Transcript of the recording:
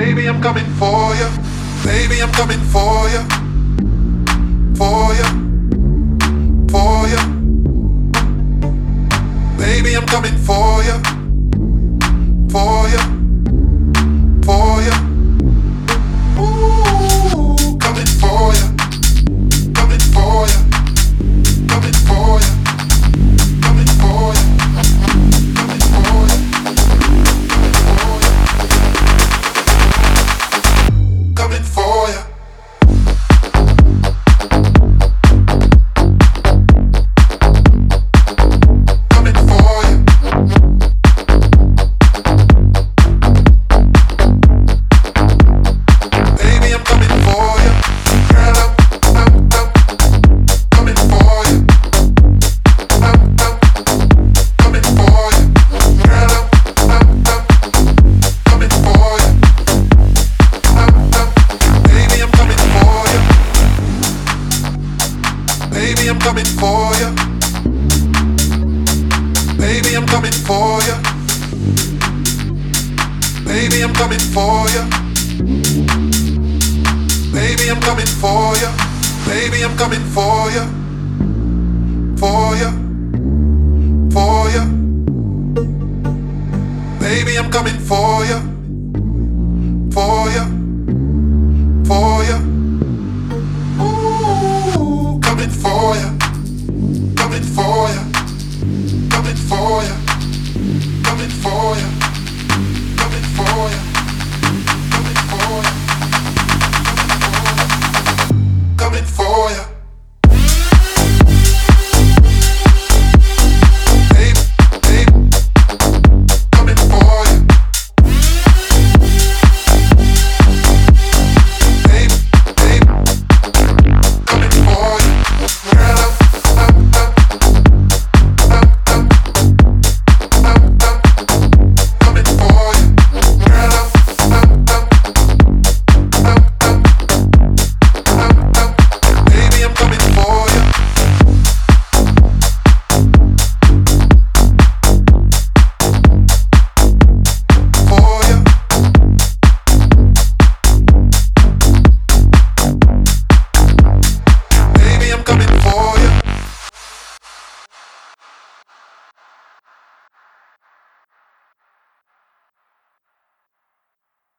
Baby, I'm coming for you. Baby, I'm coming for you. For you. For you. Baby, I'm coming for you. For you. for you. Baby, I'm coming for you. Baby, I'm coming for you. Baby, I'm coming for you. Baby, I'm coming for ya. For you. For you. Baby, I'm coming for you. For you. For you. for coming for you.